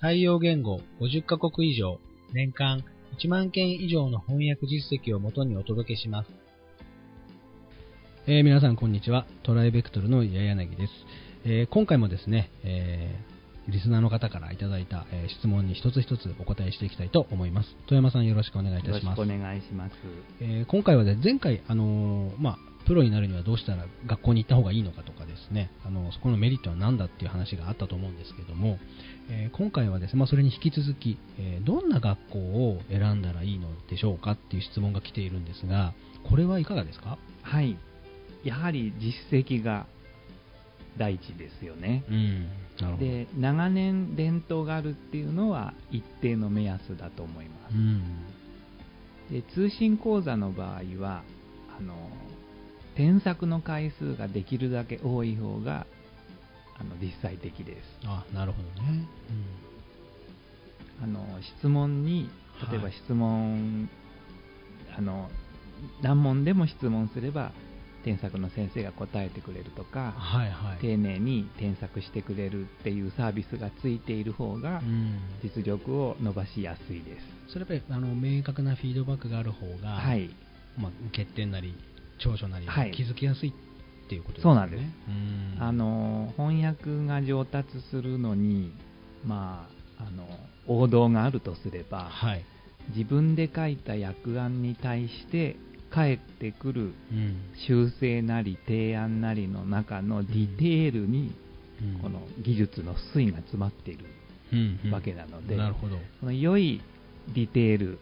対応言語50カ国以上、年間1万件以上の翻訳実績をもとにお届けします。えー皆さんこんにちは。トライベクトルの矢柳です。えー今回もですね、えーリスナーの方からいただいた、えー質問に一つ一つお答えしていきたいと思います。富山さんよろしくお願いいたします。よろしくお願いします。えー今回はね、前回、あのーまあ、プロになるにはどうしたら学校に行った方がいいのかとかですね、あのそこのメリットは何だっていう話があったと思うんですけども、えー今回はですね、まあ、それに引き続き、えーどんな学校を選んだらいいのでしょうかっていう質問が来ているんですが、これはいかがですか？はい。やはり実績が第一ですよね。うん、なるほど。で、長年伝統があるっていうのは一定の目安だと思いまうん、す。で、通信講座の場合は、あの、添削の回数ができるだけ多い方が、あの、実際的です。あ、なるほどね。あの質問に例えばはい質問、あの何問でも質問すれば添削の先生が答えてくれるとうん、か、はいはい。丁寧に添削してくれるっていうサービスがついている方がうん、実力を伸ばしやすいです。それやっぱりあの明確なフィードバックがある方が、はい、まあ、欠点なり長所なりはい。気づきやすいっていうことですね。そうなんです。うん。あの翻訳が上達するのに、まあ、あの王道があるとすれば、はい。自分で書いた訳案に対して返ってくるうん。修正なり提案なりの中のディテールにうん。この技術の粋が詰まっているわけなので、なるほど。この良いディテール、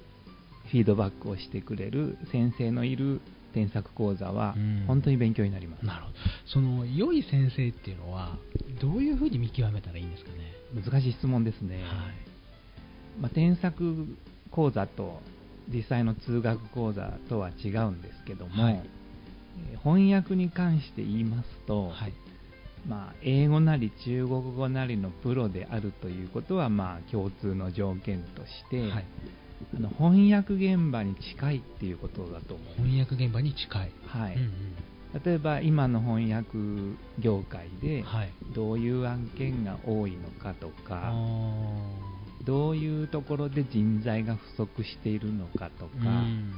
フィードバックをしてくれる先生のいる添削講座はうん本当に勉強になります。なるほど。その良い先生っていうのはどういうふうに見極めたらいいんですかね？難しい質問ですね。はい。まあ、添削講座と実際の通学講座とは違うんですけども、はいえー翻訳に関して言いますと、はい。まあ、英語なり中国語なりのプロであるということは、まあ、共通の条件として、はい。あの翻訳現場に近いっていうことだと思い翻訳現場に近い。はい。うんうん。例えば今の翻訳業界ではい。どういう案件が多いのかとあかー。どういうところで人材が不足しているのかとか、うん。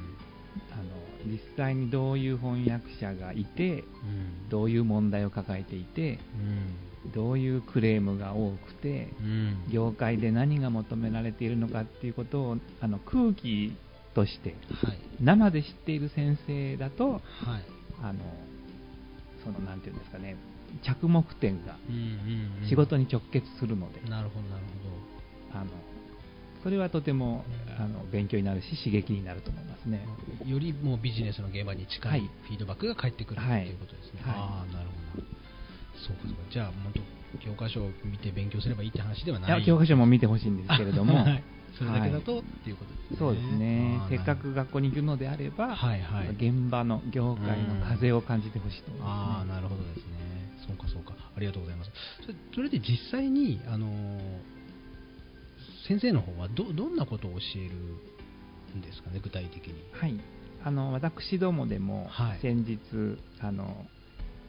あの実際にどういう翻訳者がいてうん。どういう問題を抱えていてうんどういうクレームが多くてうん業界で何が求められているのかっていうことをあの空気としてはい。生で知っている先生だとはい。あのそのなんていうんですかね着目点がうんうんうん仕事に直結するので、なるほど、なるあのそれはとてもあの勉強になるし刺激になると思いますね。ほど。よりもうビジネスの現場に近はいいフィードバックが返ってくるはいっていうことですね。はいああ、なるほど。そうか、そうか。じゃあ、本当教科書を見て勉強すればいいって話ではないいや教科書も見てほしいんですけれども、はいそれだけだと、っていうことですね。そうですねせっかく学校に行くのであれば、はいはい現場の業界の風を感じてほしいと思いああ、ます、ねなるほどですね。そうか、そうか。ありがとうございます。それそれで実際に、あのー先生の方はどどんなことを教えるんですかね、具体的に。はい、あの私どもでもはい先日、あの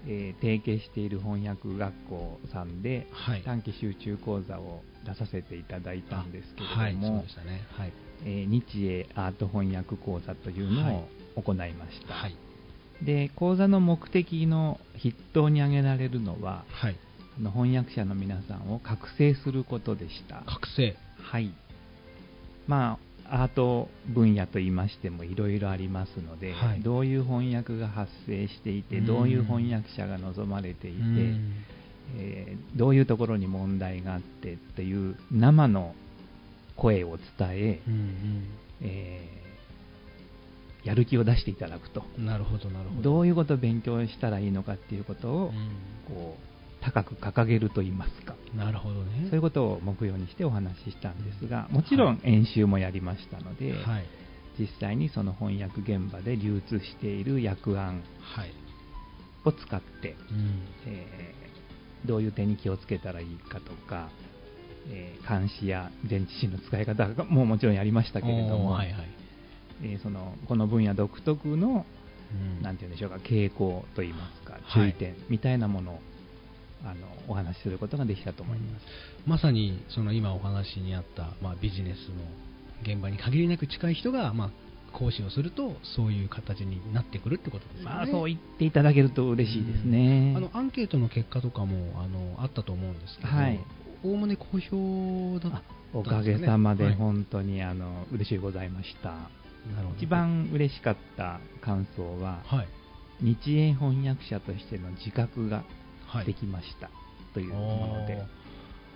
えー提携している翻訳学校さんで、はい短期集中講座を出させていただいたんですけれどもで、したね。はい。えー日英アート翻訳講座というのを行いました、はい。で講座の目的の筆頭に挙げられるのははい。あの翻訳者の皆さんを覚醒することでした覚醒。はいまあアート分野といいましてもいろいろありますので、はい。どういう翻訳が発生していてうん。どういう翻訳者が望まれていて、うん。えーどういうところに問題があってっていう生の声を伝えうんえーやる気を出していただくと。うんなるほど、なるほど。どういうことを勉強したらいいのかっていうことを、うん。こう高く掲げると言いますか、なるほどね。そういうことを目標にしてお話ししたんですが、もちろん演習もやりましたので、はい。実際にその翻訳現場で流通している訳案はい。を使って、うん。えーどういう点に気をつけたらいいかとか、えー監視や前置詞の使い方ももちろんやりましたけれども、はいはい。えーそのこの分野独特のうんなんて言うんでしょうか傾向といいますかはい注意点みたいなものを、あのお話しすることができたと思います。まさにその今お話にあった、まあ、ビジネスの現場に限りなく近い人が、まあ、講師をするとそういう形になってくるってことですよね。まあそう言っていただけると嬉しいですね。あのアンケートの結果とかもあのあったと思うんですけど、はいおおむね好評だっあおかげさまではい本当にあの嬉しいございました。なるほど一番嬉しかった感想は、はい日英翻訳者としての自覚がはいできましたというもので、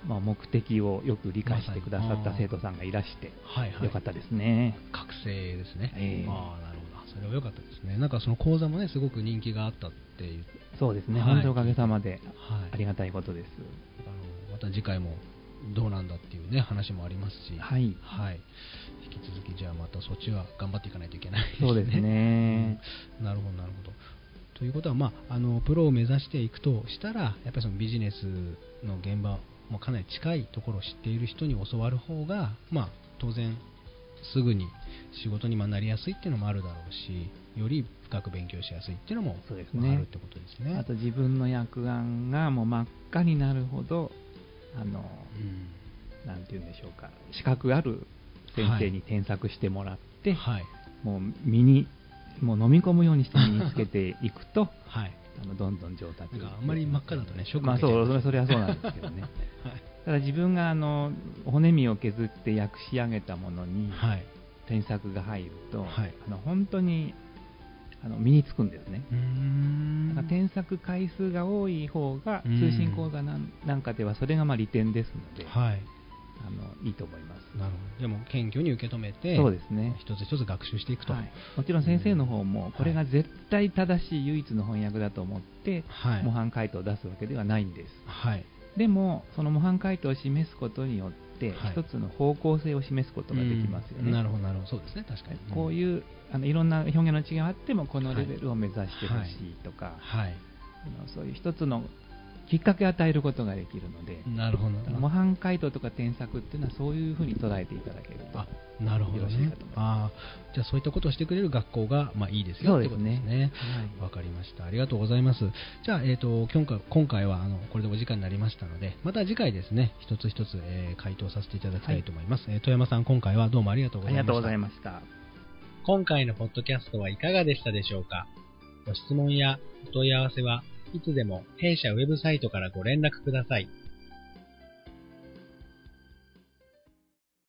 まあ、目的をよく理解してくださった生徒さんがいらして、はいはい。よかったですね。覚醒ですね、ええ。ああなるほど。それは良かったですね。なんかその講座もねすごく人気があったっていう、そうですね、はい。本当におかげさまではい、ありがたいことです。あのまた次回もどうなんだっていうね話もありますし。はい、はい、引き続きじゃあまたそっちは頑張っていかないといけないね。そうですね。なるほど、なるほど。ということは、まあ、あのプロを目指していくとしたら、やっぱりそのビジネスの現場もかなり近いところを知っている人に教わる方が、まあ、当然、すぐに仕事にまあなりやすいっていうのもあるだろうし、より深く勉強しやすいっていうのもそうですね。まああるってことですね。あと自分の訳案がもう真っ赤になるほど、あの、うん。なんて言うんでしょうか、資格ある先生に添削してもらって、はい、もう身に、もう飲み込むようにして身につけていくと、はい、あのどんどん上達なんかあんまり真っ赤だとねショックまそうそれそれはそうなんですけどね。ただ自分があの骨身を削って訳し上げたものにはい、添削が入ると、はい。あの本当にあの身につくんですね、うーん。だから添削回数が多い方がうん。通信講座なんなんかではそれがまあ利点ですので、はい、あのいいと思いますなるほど。でも謙虚に受け止めて、そうですね一つ一つ学習していくと。はい、もちろん先生の方もこれが絶対正しい唯一の翻訳だと思ってはい。模範回答を出すわけではないんですはい。でもその模範回答を示すことによってはい一つの方向性を示すことができますよね、うんなるほど、なるほど。そうですね、確かに。うこういうあのいろんな表現の違いがあってもこのレベルを目指してほしいとか、ん。はい。あのそういう一つのきっかけを与えることができるので、なるほど。模範回答とか添削っていうのはそういうふうに捉えていただけるとあ、なるほどねよろしいかと思い。ああ、じゃあそういったことをしてくれる学校が、まあいいですよってことですね。はいわかりました。ありがとうございます。じゃあ、えっ、と、今回、今回は、あの、これでお時間になりましたので、また次回ですね、一つ一つ、えー回答させていただきたいと思います。えー富山さん、今回はどうもありがとうございました。ありがとうございました。今回のポッドキャストはいかがでしたでしょうか？ご質問やお問い合わせはいつでも弊社ウェブサイトからご連絡ください。